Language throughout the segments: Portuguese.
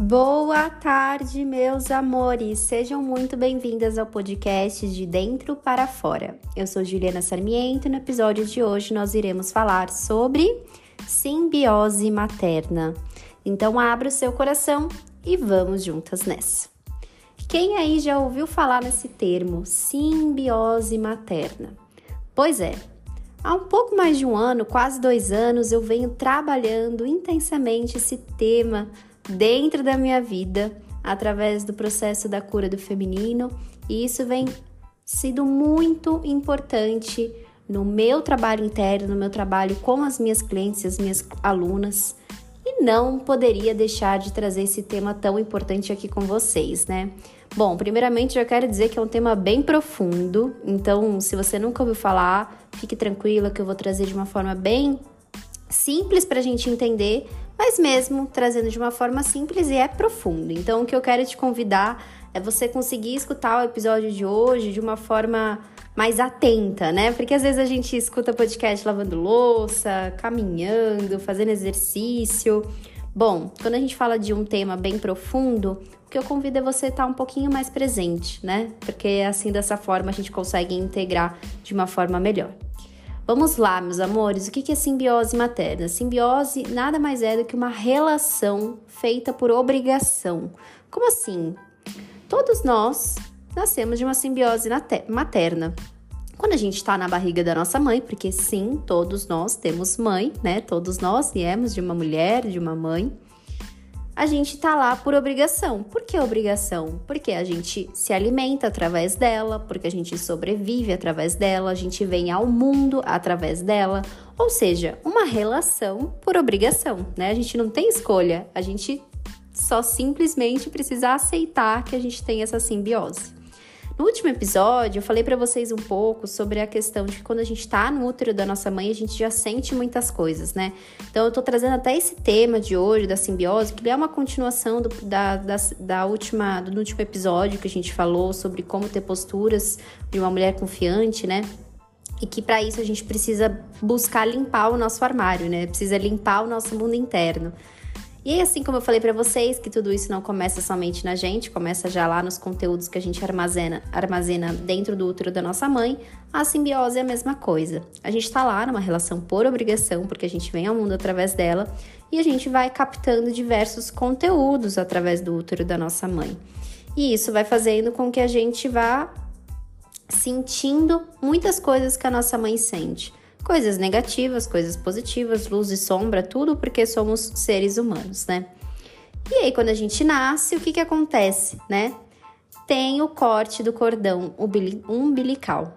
Boa tarde, meus amores! Sejam muito bem-vindas ao podcast de Dentro para Fora. Eu sou Juliana Sarmiento e no episódio de hoje nós iremos falar sobre simbiose materna. Então, abra o seu coração e vamos juntas nessa. Quem aí já ouviu falar nesse termo, simbiose materna? Pois é, há um pouco mais de um ano, quase dois anos, eu venho trabalhando intensamente esse tema dentro da minha vida através do processo da cura do feminino, e isso vem sido muito importante no meu trabalho interno, no meu trabalho com as minhas clientes, as minhas alunas, e não poderia deixar de trazer esse tema tão importante aqui com vocês, né? Bom, primeiramente já quero dizer que é um tema bem profundo, então se você nunca ouviu falar, fique tranquila que eu vou trazer de uma forma bem simples para a gente entender, mas mesmo trazendo de uma forma simples e é profundo. Então, o que eu quero te convidar é você conseguir escutar o episódio de hoje de uma forma mais atenta, né? Porque às vezes a gente escuta podcast lavando louça, caminhando, fazendo exercício. Bom, quando a gente fala de um tema bem profundo, o que eu convido é você estar um pouquinho mais presente, né? Porque assim, dessa forma, a gente consegue integrar de uma forma melhor. Vamos lá, meus amores, o que é simbiose materna? Simbiose nada mais é do que uma relação feita por obrigação. Como assim? Todos nós nascemos de uma simbiose materna. Quando a gente está na barriga da nossa mãe, porque sim, todos nós temos mãe, né? Todos nós viemos de uma mulher, de uma mãe a gente tá lá por obrigação. Por que obrigação? Porque a gente se alimenta através dela, porque a gente sobrevive através dela, a gente vem ao mundo através dela. Ou seja, uma relação por obrigação, né? A gente não tem escolha, a gente só simplesmente precisa aceitar que a gente tem essa simbiose. No último episódio, eu falei para vocês um pouco sobre a questão de que quando a gente tá no útero da nossa mãe, a gente já sente muitas coisas, né? Então, eu tô trazendo até esse tema de hoje, da simbiose, que é uma continuação do, da, da, da última, do último episódio que a gente falou sobre como ter posturas de uma mulher confiante, né? e que para isso a gente precisa buscar limpar o nosso armário, né? Precisa limpar o nosso mundo interno. E assim como eu falei para vocês, que tudo isso não começa somente na gente, começa já lá nos conteúdos que a gente armazena, armazena dentro do útero da nossa mãe, a simbiose é a mesma coisa. A gente está lá numa relação por obrigação, porque a gente vem ao mundo através dela, e a gente vai captando diversos conteúdos através do útero da nossa mãe. E isso vai fazendo com que a gente vá sentindo muitas coisas que a nossa mãe sente coisas negativas, coisas positivas, luz e sombra, tudo porque somos seres humanos, né? E aí, quando a gente nasce, o que que acontece, né? Tem o corte do cordão umbilical.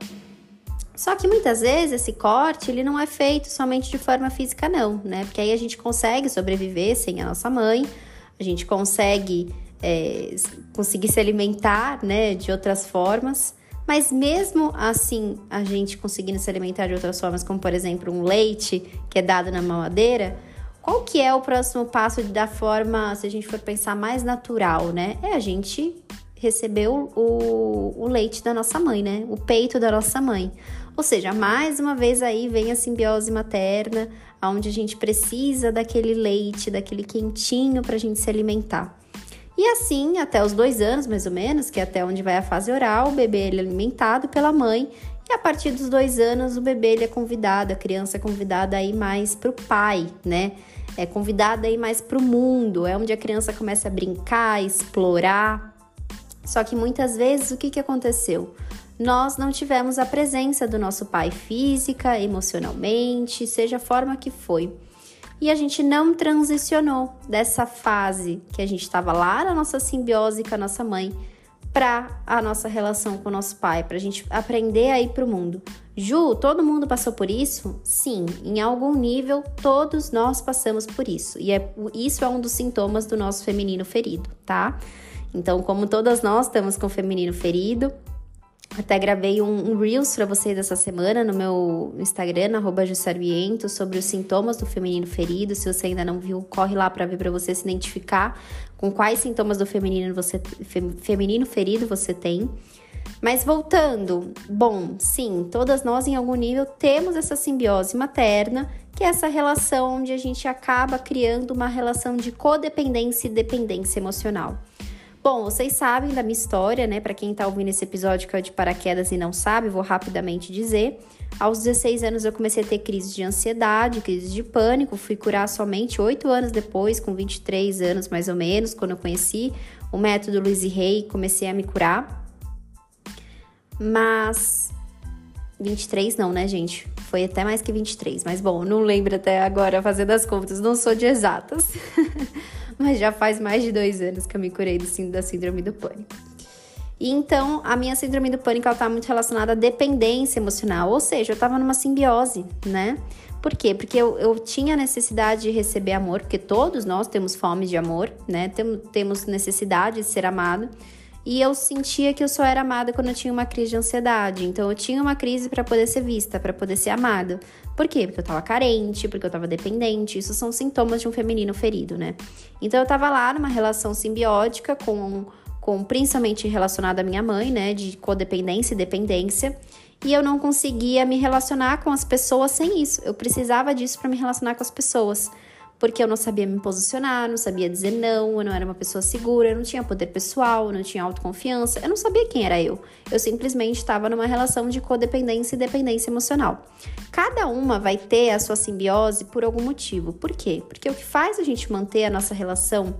Só que muitas vezes esse corte ele não é feito somente de forma física, não, né? Porque aí a gente consegue sobreviver sem a nossa mãe, a gente consegue é, conseguir se alimentar, né, de outras formas. Mas mesmo assim, a gente conseguindo se alimentar de outras formas, como por exemplo um leite que é dado na mamadeira, qual que é o próximo passo da forma, se a gente for pensar mais natural, né? É a gente receber o, o, o leite da nossa mãe, né? O peito da nossa mãe. Ou seja, mais uma vez aí vem a simbiose materna, onde a gente precisa daquele leite, daquele quentinho para a gente se alimentar. E assim, até os dois anos, mais ou menos, que é até onde vai a fase oral, o bebê ele é alimentado pela mãe. E a partir dos dois anos, o bebê ele é convidado, a criança é convidada a ir mais para o pai, né? É convidada a ir mais para o mundo, é onde a criança começa a brincar, explorar. Só que muitas vezes o que, que aconteceu? Nós não tivemos a presença do nosso pai física, emocionalmente, seja a forma que foi e a gente não transicionou dessa fase que a gente estava lá na nossa simbiose com a nossa mãe para a nossa relação com o nosso pai, para a gente aprender a ir para o mundo. Ju, todo mundo passou por isso? Sim, em algum nível todos nós passamos por isso. E é, isso é um dos sintomas do nosso feminino ferido, tá? Então, como todas nós estamos com o feminino ferido, até gravei um, um Reels para vocês essa semana no meu Instagram, arroba sobre os sintomas do feminino ferido. Se você ainda não viu, corre lá para ver para você se identificar com quais sintomas do feminino, você, feminino ferido você tem. Mas voltando, bom, sim, todas nós em algum nível temos essa simbiose materna, que é essa relação onde a gente acaba criando uma relação de codependência e dependência emocional. Bom, vocês sabem da minha história, né? Para quem tá ouvindo esse episódio que é de paraquedas e não sabe, vou rapidamente dizer. Aos 16 anos eu comecei a ter crise de ansiedade, crise de pânico, fui curar somente 8 anos depois, com 23 anos mais ou menos, quando eu conheci o método Luiz Rey, comecei a me curar. Mas 23 não, né, gente? Foi até mais que 23, mas bom, não lembro até agora fazendo as contas, não sou de exatas. mas já faz mais de dois anos que eu me curei do, da síndrome do pânico. E então, a minha síndrome do pânico ela tá muito relacionada à dependência emocional, ou seja, eu estava numa simbiose, né? Por quê? Porque eu, eu tinha necessidade de receber amor, porque todos nós temos fome de amor, né? Tem, temos necessidade de ser amado. E eu sentia que eu só era amada quando eu tinha uma crise de ansiedade. Então eu tinha uma crise para poder ser vista, para poder ser amada. Por quê? Porque eu tava carente, porque eu tava dependente. Isso são sintomas de um feminino ferido, né? Então eu tava lá numa relação simbiótica com, com principalmente relacionada à minha mãe, né? De codependência e dependência. E eu não conseguia me relacionar com as pessoas sem isso. Eu precisava disso para me relacionar com as pessoas porque eu não sabia me posicionar, não sabia dizer não, eu não era uma pessoa segura, eu não tinha poder pessoal, eu não tinha autoconfiança, eu não sabia quem era eu. Eu simplesmente estava numa relação de codependência e dependência emocional. Cada uma vai ter a sua simbiose por algum motivo. Por quê? Porque o que faz a gente manter a nossa relação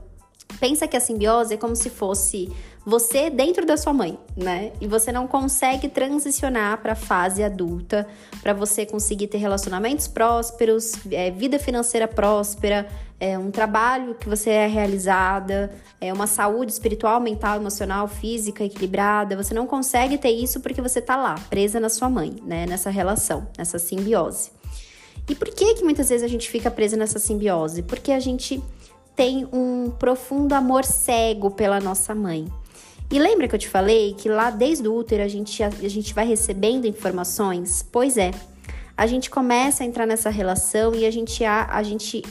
Pensa que a simbiose é como se fosse você dentro da sua mãe, né? E você não consegue transicionar para a fase adulta, para você conseguir ter relacionamentos prósperos, é, vida financeira próspera, é, um trabalho que você é realizada, é, uma saúde espiritual, mental, emocional, física equilibrada. Você não consegue ter isso porque você tá lá, presa na sua mãe, né? Nessa relação, nessa simbiose. E por que que muitas vezes a gente fica presa nessa simbiose? Porque a gente tem um profundo amor cego pela nossa mãe. E lembra que eu te falei que lá desde o útero a gente, a, a gente vai recebendo informações? Pois é, a gente começa a entrar nessa relação e a gente, a, a gente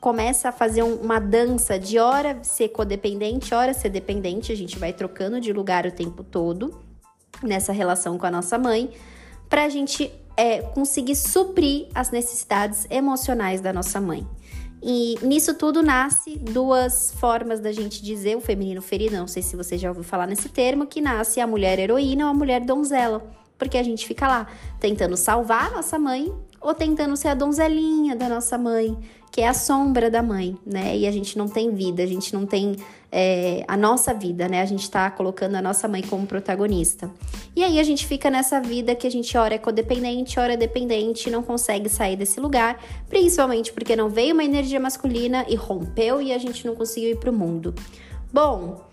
começa a fazer um, uma dança de hora ser codependente, hora ser dependente, a gente vai trocando de lugar o tempo todo nessa relação com a nossa mãe, para a gente é, conseguir suprir as necessidades emocionais da nossa mãe. E nisso tudo nasce duas formas da gente dizer o feminino ferido, não sei se você já ouviu falar nesse termo, que nasce a mulher heroína ou a mulher donzela. Porque a gente fica lá tentando salvar a nossa mãe ou tentando ser a donzelinha da nossa mãe, que é a sombra da mãe, né? E a gente não tem vida, a gente não tem é, a nossa vida, né? A gente tá colocando a nossa mãe como protagonista. E aí a gente fica nessa vida que a gente ora é codependente, ora é dependente, não consegue sair desse lugar, principalmente porque não veio uma energia masculina e rompeu e a gente não conseguiu ir pro mundo. Bom,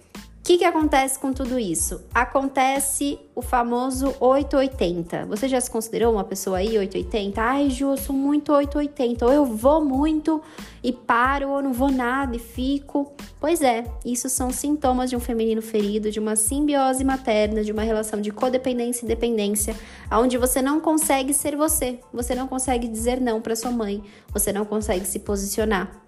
que, que acontece com tudo isso? Acontece o famoso 880. Você já se considerou uma pessoa aí 880? Ai, Ju, eu sou muito 880. Ou eu vou muito e paro, ou não vou nada e fico. Pois é, isso são sintomas de um feminino ferido, de uma simbiose materna, de uma relação de codependência e dependência, onde você não consegue ser você. Você não consegue dizer não para sua mãe. Você não consegue se posicionar.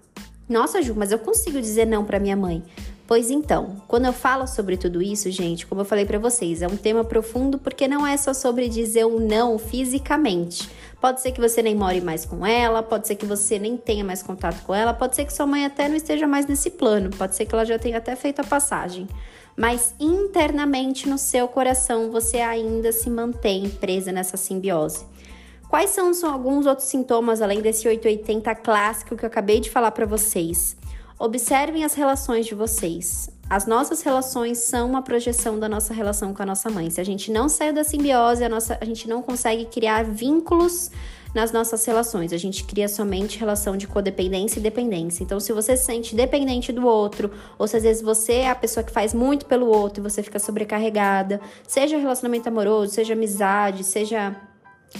Nossa, Ju, mas eu consigo dizer não para minha mãe. Pois então, quando eu falo sobre tudo isso, gente, como eu falei para vocês, é um tema profundo porque não é só sobre dizer um não fisicamente. Pode ser que você nem more mais com ela, pode ser que você nem tenha mais contato com ela, pode ser que sua mãe até não esteja mais nesse plano, pode ser que ela já tenha até feito a passagem. Mas internamente no seu coração você ainda se mantém presa nessa simbiose. Quais são, são alguns outros sintomas além desse 880 clássico que eu acabei de falar para vocês? Observem as relações de vocês. As nossas relações são uma projeção da nossa relação com a nossa mãe. Se a gente não sair da simbiose, a, nossa, a gente não consegue criar vínculos nas nossas relações. A gente cria somente relação de codependência e dependência. Então, se você se sente dependente do outro, ou se às vezes você é a pessoa que faz muito pelo outro e você fica sobrecarregada, seja relacionamento amoroso, seja amizade, seja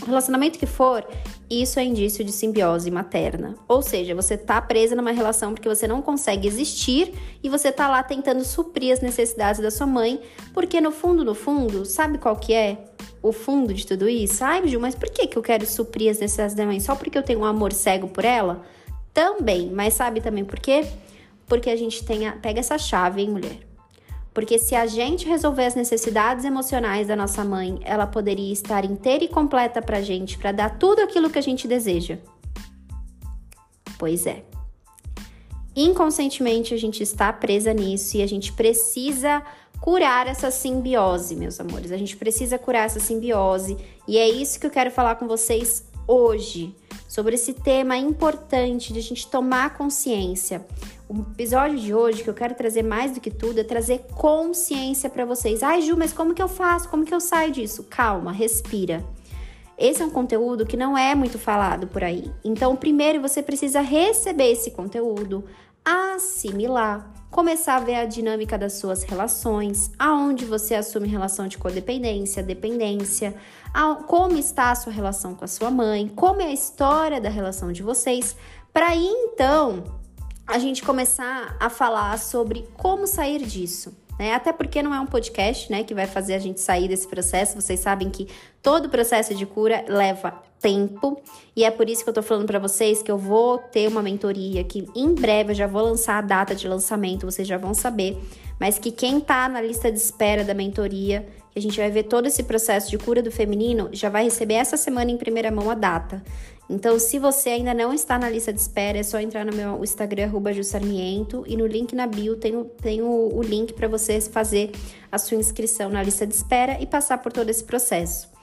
relacionamento que for, isso é indício de simbiose materna. Ou seja, você tá presa numa relação porque você não consegue existir e você tá lá tentando suprir as necessidades da sua mãe, porque no fundo, no fundo, sabe qual que é o fundo de tudo isso? Ai, Ju, mas por que, que eu quero suprir as necessidades da mãe? Só porque eu tenho um amor cego por ela? Também, mas sabe também por quê? Porque a gente tem a... pega essa chave, hein, mulher? Porque se a gente resolver as necessidades emocionais da nossa mãe, ela poderia estar inteira e completa pra gente, para dar tudo aquilo que a gente deseja. Pois é. Inconscientemente a gente está presa nisso e a gente precisa curar essa simbiose, meus amores. A gente precisa curar essa simbiose e é isso que eu quero falar com vocês hoje, sobre esse tema importante de a gente tomar consciência. O episódio de hoje que eu quero trazer mais do que tudo é trazer consciência para vocês. Ai, Ju, mas como que eu faço? Como que eu saio disso? Calma, respira. Esse é um conteúdo que não é muito falado por aí. Então, primeiro você precisa receber esse conteúdo, assimilar, começar a ver a dinâmica das suas relações, aonde você assume relação de codependência, dependência, como está a sua relação com a sua mãe, como é a história da relação de vocês, para então a gente começar a falar sobre como sair disso. Né? Até porque não é um podcast né, que vai fazer a gente sair desse processo. Vocês sabem que todo processo de cura leva tempo e é por isso que eu tô falando para vocês que eu vou ter uma mentoria que em breve eu já vou lançar a data de lançamento, vocês já vão saber, mas que quem tá na lista de espera da mentoria a gente vai ver todo esse processo de cura do feminino, já vai receber essa semana em primeira mão a data. Então, se você ainda não está na lista de espera, é só entrar no meu Instagram, Jussarmiento, e no link na bio tem, o, tem o, o link para você fazer a sua inscrição na lista de espera e passar por todo esse processo.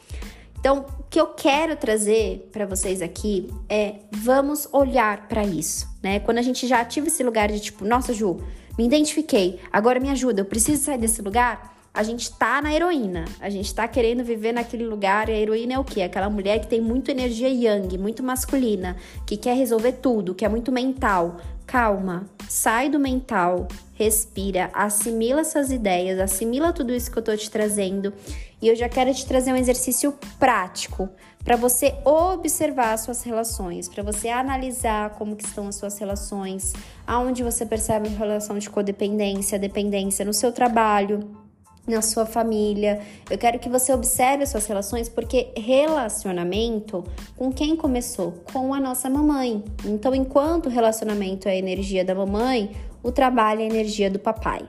Então, o que eu quero trazer para vocês aqui é vamos olhar para isso, né? Quando a gente já ativa esse lugar de tipo, nossa, Ju, me identifiquei, agora me ajuda, eu preciso sair desse lugar a gente tá na heroína, a gente tá querendo viver naquele lugar. E a heroína é o quê? Aquela mulher que tem muito energia yang, muito masculina, que quer resolver tudo, que é muito mental. Calma, sai do mental, respira, assimila essas ideias, assimila tudo isso que eu tô te trazendo. E eu já quero te trazer um exercício prático para você observar as suas relações, para você analisar como que estão as suas relações, aonde você percebe relação de codependência, dependência no seu trabalho, na sua família. Eu quero que você observe as suas relações, porque relacionamento com quem começou? Com a nossa mamãe. Então, enquanto o relacionamento é a energia da mamãe, o trabalho é a energia do papai.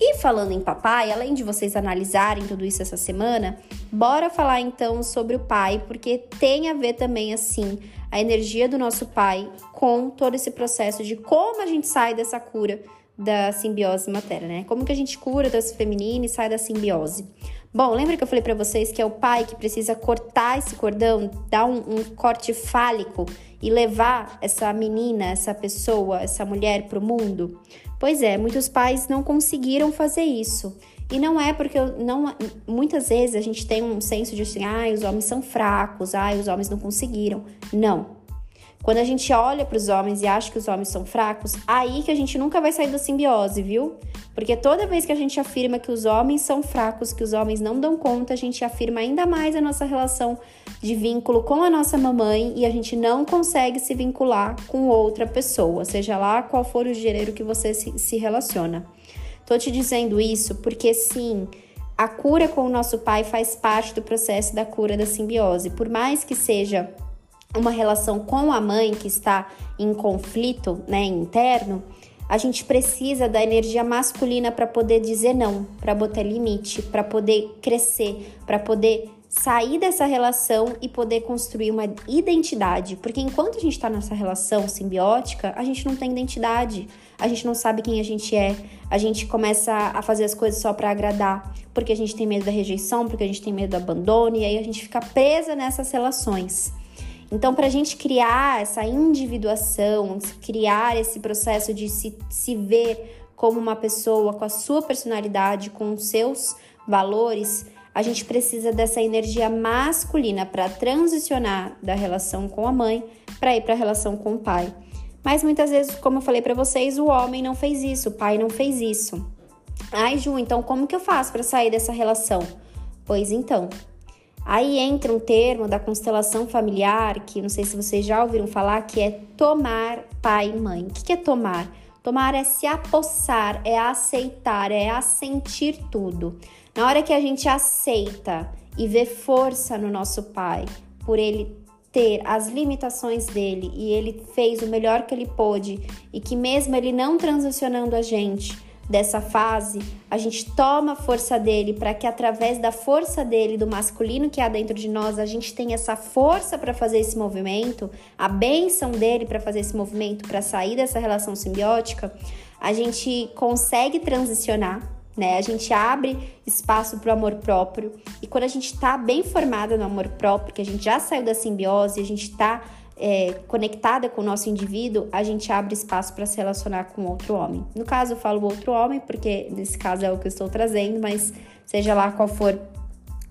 E falando em papai, além de vocês analisarem tudo isso essa semana, bora falar então sobre o pai, porque tem a ver também assim a energia do nosso pai com todo esse processo de como a gente sai dessa cura da simbiose materna, né? Como que a gente cura doença feminina e sai da simbiose? Bom, lembra que eu falei para vocês que é o pai que precisa cortar esse cordão, dar um, um corte fálico e levar essa menina, essa pessoa, essa mulher para o mundo? Pois é, muitos pais não conseguiram fazer isso. E não é porque eu não muitas vezes a gente tem um senso de assim, ah, os homens são fracos, ah, os homens não conseguiram. Não. Quando a gente olha para os homens e acha que os homens são fracos, aí que a gente nunca vai sair da simbiose, viu? Porque toda vez que a gente afirma que os homens são fracos, que os homens não dão conta, a gente afirma ainda mais a nossa relação de vínculo com a nossa mamãe e a gente não consegue se vincular com outra pessoa, seja lá qual for o gênero que você se, se relaciona. Tô te dizendo isso porque sim, a cura com o nosso pai faz parte do processo da cura da simbiose. Por mais que seja uma relação com a mãe que está em conflito, né, interno, a gente precisa da energia masculina para poder dizer não, para botar limite, para poder crescer, para poder sair dessa relação e poder construir uma identidade. Porque enquanto a gente está nessa relação simbiótica, a gente não tem identidade, a gente não sabe quem a gente é, a gente começa a fazer as coisas só para agradar, porque a gente tem medo da rejeição, porque a gente tem medo do abandono, e aí a gente fica presa nessas relações. Então, para a gente criar essa individuação, criar esse processo de se, se ver como uma pessoa com a sua personalidade, com os seus valores, a gente precisa dessa energia masculina para transicionar da relação com a mãe para ir para a relação com o pai. Mas muitas vezes, como eu falei para vocês, o homem não fez isso, o pai não fez isso. Ai, Ju, então como que eu faço para sair dessa relação? Pois então, Aí entra um termo da constelação familiar, que não sei se vocês já ouviram falar, que é tomar pai e mãe. O que é tomar? Tomar é se apossar, é aceitar, é assentir tudo. Na hora que a gente aceita e vê força no nosso pai, por ele ter as limitações dele e ele fez o melhor que ele pôde e que mesmo ele não transicionando a gente, dessa fase, a gente toma a força dele para que através da força dele, do masculino que há dentro de nós, a gente tenha essa força para fazer esse movimento, a benção dele para fazer esse movimento, para sair dessa relação simbiótica, a gente consegue transicionar né? A gente abre espaço para o amor próprio e quando a gente está bem formada no amor próprio, que a gente já saiu da simbiose, a gente está é, conectada com o nosso indivíduo, a gente abre espaço para se relacionar com outro homem. No caso, eu falo outro homem, porque nesse caso é o que eu estou trazendo, mas seja lá qual for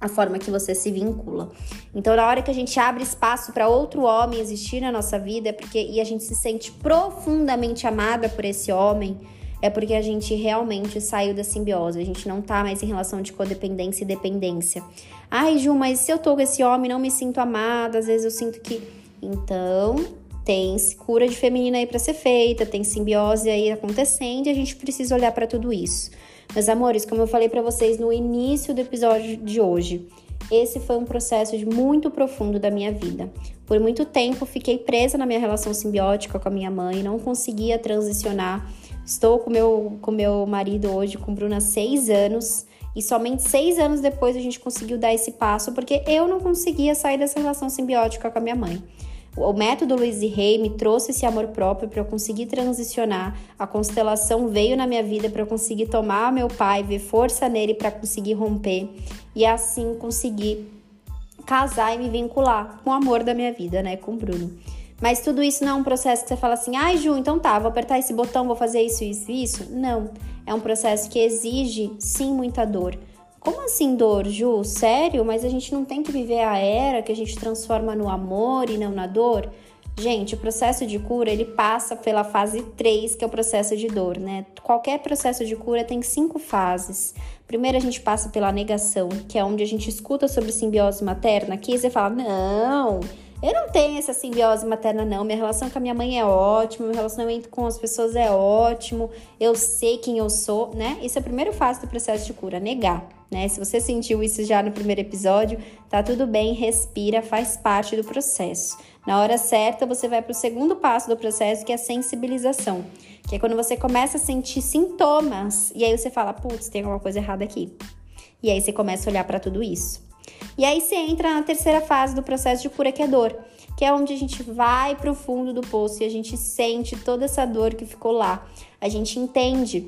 a forma que você se vincula. Então, na hora que a gente abre espaço para outro homem existir na nossa vida, é porque e a gente se sente profundamente amada por esse homem, é porque a gente realmente saiu da simbiose, a gente não tá mais em relação de codependência e dependência. Ai, Ju, mas se eu tô com esse homem, não me sinto amada, às vezes eu sinto que. Então, tem cura de feminina aí para ser feita, tem simbiose aí acontecendo e a gente precisa olhar para tudo isso. Meus amores, como eu falei para vocês no início do episódio de hoje, esse foi um processo muito profundo da minha vida. Por muito tempo fiquei presa na minha relação simbiótica com a minha mãe, não conseguia transicionar Estou com meu, com meu marido hoje, com Bruna, seis anos. E somente seis anos depois a gente conseguiu dar esse passo, porque eu não conseguia sair dessa relação simbiótica com a minha mãe. O método Luiz e Rei me trouxe esse amor próprio para eu conseguir transicionar. A constelação veio na minha vida para eu conseguir tomar meu pai, ver força nele para conseguir romper e assim conseguir casar e me vincular com o amor da minha vida, né, com o Bruno. Mas tudo isso não é um processo que você fala assim, ai Ju, então tá, vou apertar esse botão, vou fazer isso, isso, isso. Não. É um processo que exige, sim, muita dor. Como assim dor, Ju? Sério? Mas a gente não tem que viver a era que a gente transforma no amor e não na dor? Gente, o processo de cura, ele passa pela fase 3, que é o processo de dor, né? Qualquer processo de cura tem cinco fases. Primeiro a gente passa pela negação, que é onde a gente escuta sobre simbiose materna, aqui você fala: "Não, eu não tenho essa simbiose materna, não. Minha relação com a minha mãe é ótima, meu relacionamento com as pessoas é ótimo, eu sei quem eu sou, né? Isso é a primeira fase do processo de cura, negar, né? Se você sentiu isso já no primeiro episódio, tá tudo bem, respira, faz parte do processo. Na hora certa, você vai para o segundo passo do processo, que é a sensibilização, que é quando você começa a sentir sintomas e aí você fala, putz, tem alguma coisa errada aqui. E aí você começa a olhar para tudo isso. E aí você entra na terceira fase do processo de cura, que é dor, que é onde a gente vai para o fundo do poço e a gente sente toda essa dor que ficou lá. A gente entende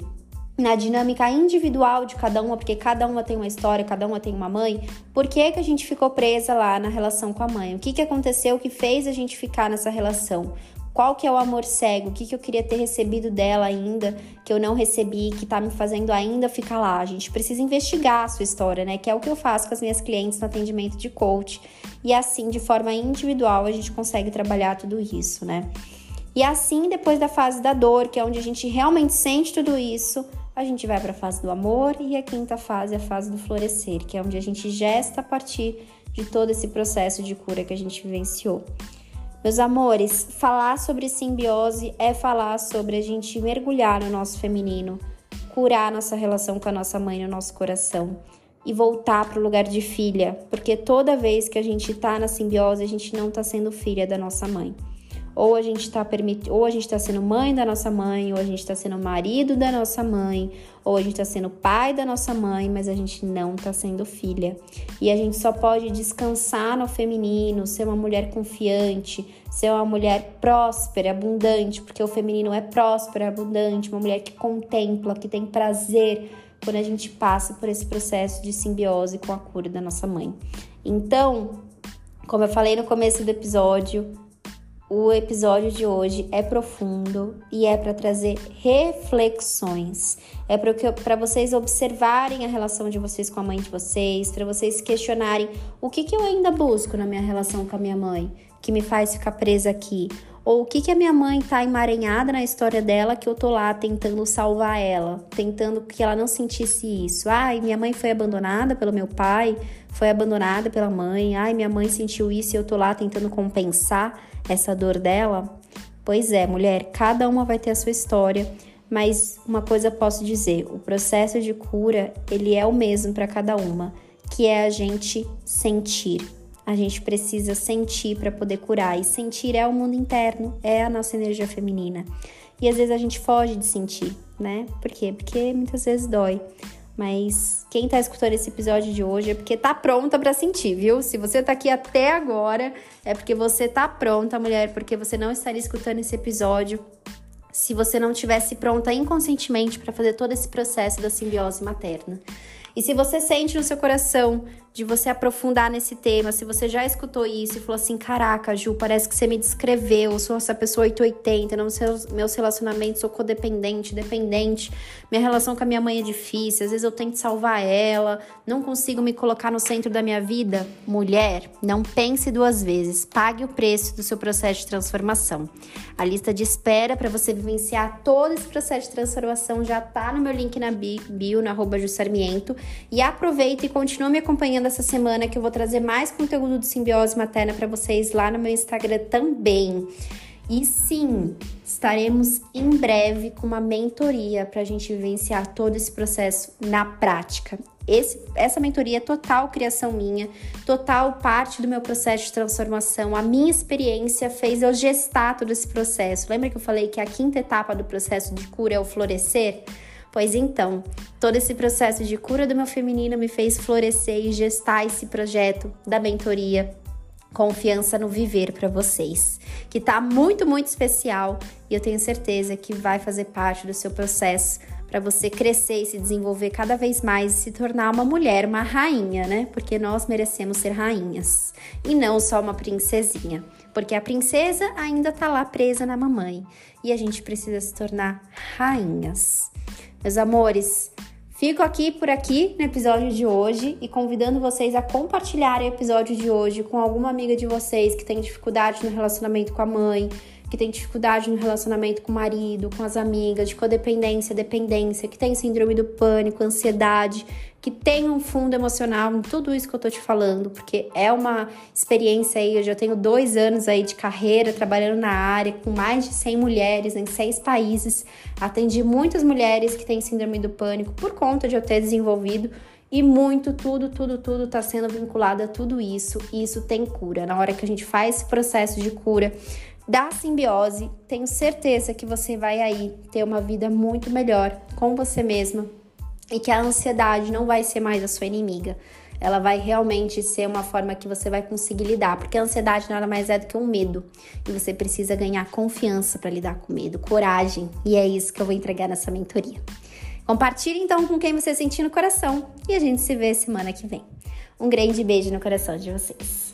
na dinâmica individual de cada uma, porque cada uma tem uma história, cada uma tem uma mãe, por que, que a gente ficou presa lá na relação com a mãe? O que, que aconteceu que fez a gente ficar nessa relação? Qual que é o amor cego? O que, que eu queria ter recebido dela ainda, que eu não recebi, que tá me fazendo ainda ficar lá? A gente precisa investigar a sua história, né? Que é o que eu faço com as minhas clientes no atendimento de coach. E assim, de forma individual, a gente consegue trabalhar tudo isso, né? E assim, depois da fase da dor, que é onde a gente realmente sente tudo isso, a gente vai para a fase do amor e a quinta fase é a fase do florescer, que é onde a gente gesta a partir de todo esse processo de cura que a gente vivenciou. Meus amores, falar sobre simbiose é falar sobre a gente mergulhar no nosso feminino, curar nossa relação com a nossa mãe no nosso coração e voltar para o lugar de filha, porque toda vez que a gente está na simbiose, a gente não está sendo filha da nossa mãe. Ou a gente está permit... ou a gente está sendo mãe da nossa mãe, ou a gente está sendo marido da nossa mãe, ou a gente está sendo pai da nossa mãe, mas a gente não está sendo filha. E a gente só pode descansar no feminino, ser uma mulher confiante, ser uma mulher próspera, abundante, porque o feminino é próspero, abundante, uma mulher que contempla, que tem prazer quando a gente passa por esse processo de simbiose com a cura da nossa mãe. Então, como eu falei no começo do episódio, o episódio de hoje é profundo e é para trazer reflexões. É para vocês observarem a relação de vocês com a mãe de vocês, para vocês questionarem o que, que eu ainda busco na minha relação com a minha mãe, que me faz ficar presa aqui. Ou o que, que a minha mãe tá emaranhada na história dela que eu tô lá tentando salvar ela, tentando que ela não sentisse isso. Ai, minha mãe foi abandonada pelo meu pai, foi abandonada pela mãe. Ai, minha mãe sentiu isso e eu tô lá tentando compensar essa dor dela? Pois é, mulher, cada uma vai ter a sua história, mas uma coisa posso dizer, o processo de cura, ele é o mesmo para cada uma, que é a gente sentir. A gente precisa sentir para poder curar e sentir é o mundo interno, é a nossa energia feminina. e às vezes a gente foge de sentir, né? Por quê? Porque muitas vezes dói. Mas quem tá escutando esse episódio de hoje é porque tá pronta para sentir, viu? Se você tá aqui até agora, é porque você tá pronta, mulher, porque você não estaria escutando esse episódio se você não tivesse pronta inconscientemente para fazer todo esse processo da simbiose materna. E se você sente no seu coração de você aprofundar nesse tema, se você já escutou isso e falou assim: caraca, Ju, parece que você me descreveu, eu sou essa pessoa 880, não meus relacionamentos sou codependente, dependente, minha relação com a minha mãe é difícil, às vezes eu tento salvar ela, não consigo me colocar no centro da minha vida. Mulher, não pense duas vezes, pague o preço do seu processo de transformação. A lista de espera para você vivenciar todo esse processo de transformação já tá no meu link na bio, na arroba Jussarmiento. E aproveita e continue me acompanhando essa semana que eu vou trazer mais conteúdo de simbiose materna para vocês lá no meu Instagram também. E sim, estaremos em breve com uma mentoria para a gente vivenciar todo esse processo na prática. Esse, essa mentoria é total criação minha, total parte do meu processo de transformação. A minha experiência fez eu gestar todo esse processo. Lembra que eu falei que a quinta etapa do processo de cura é o florescer? Pois então, todo esse processo de cura do meu feminino me fez florescer e gestar esse projeto da mentoria Confiança no Viver para vocês, que tá muito, muito especial e eu tenho certeza que vai fazer parte do seu processo para você crescer e se desenvolver cada vez mais e se tornar uma mulher, uma rainha, né? Porque nós merecemos ser rainhas e não só uma princesinha, porque a princesa ainda tá lá presa na mamãe e a gente precisa se tornar rainhas. Meus amores, fico aqui por aqui no episódio de hoje e convidando vocês a compartilharem o episódio de hoje com alguma amiga de vocês que tem dificuldade no relacionamento com a mãe, que tem dificuldade no relacionamento com o marido, com as amigas, de codependência, dependência, que tem síndrome do pânico, ansiedade, que tem um fundo emocional em tudo isso que eu tô te falando, porque é uma experiência aí, eu já tenho dois anos aí de carreira trabalhando na área, com mais de 100 mulheres em seis países, atendi muitas mulheres que têm síndrome do pânico por conta de eu ter desenvolvido e muito, tudo, tudo, tudo está sendo vinculado a tudo isso, e isso tem cura. Na hora que a gente faz esse processo de cura, da simbiose, tenho certeza que você vai aí ter uma vida muito melhor com você mesma e que a ansiedade não vai ser mais a sua inimiga. Ela vai realmente ser uma forma que você vai conseguir lidar, porque a ansiedade nada mais é do que um medo e você precisa ganhar confiança para lidar com medo, coragem, e é isso que eu vou entregar nessa mentoria. Compartilhe então com quem você sentir no coração e a gente se vê semana que vem. Um grande beijo no coração de vocês.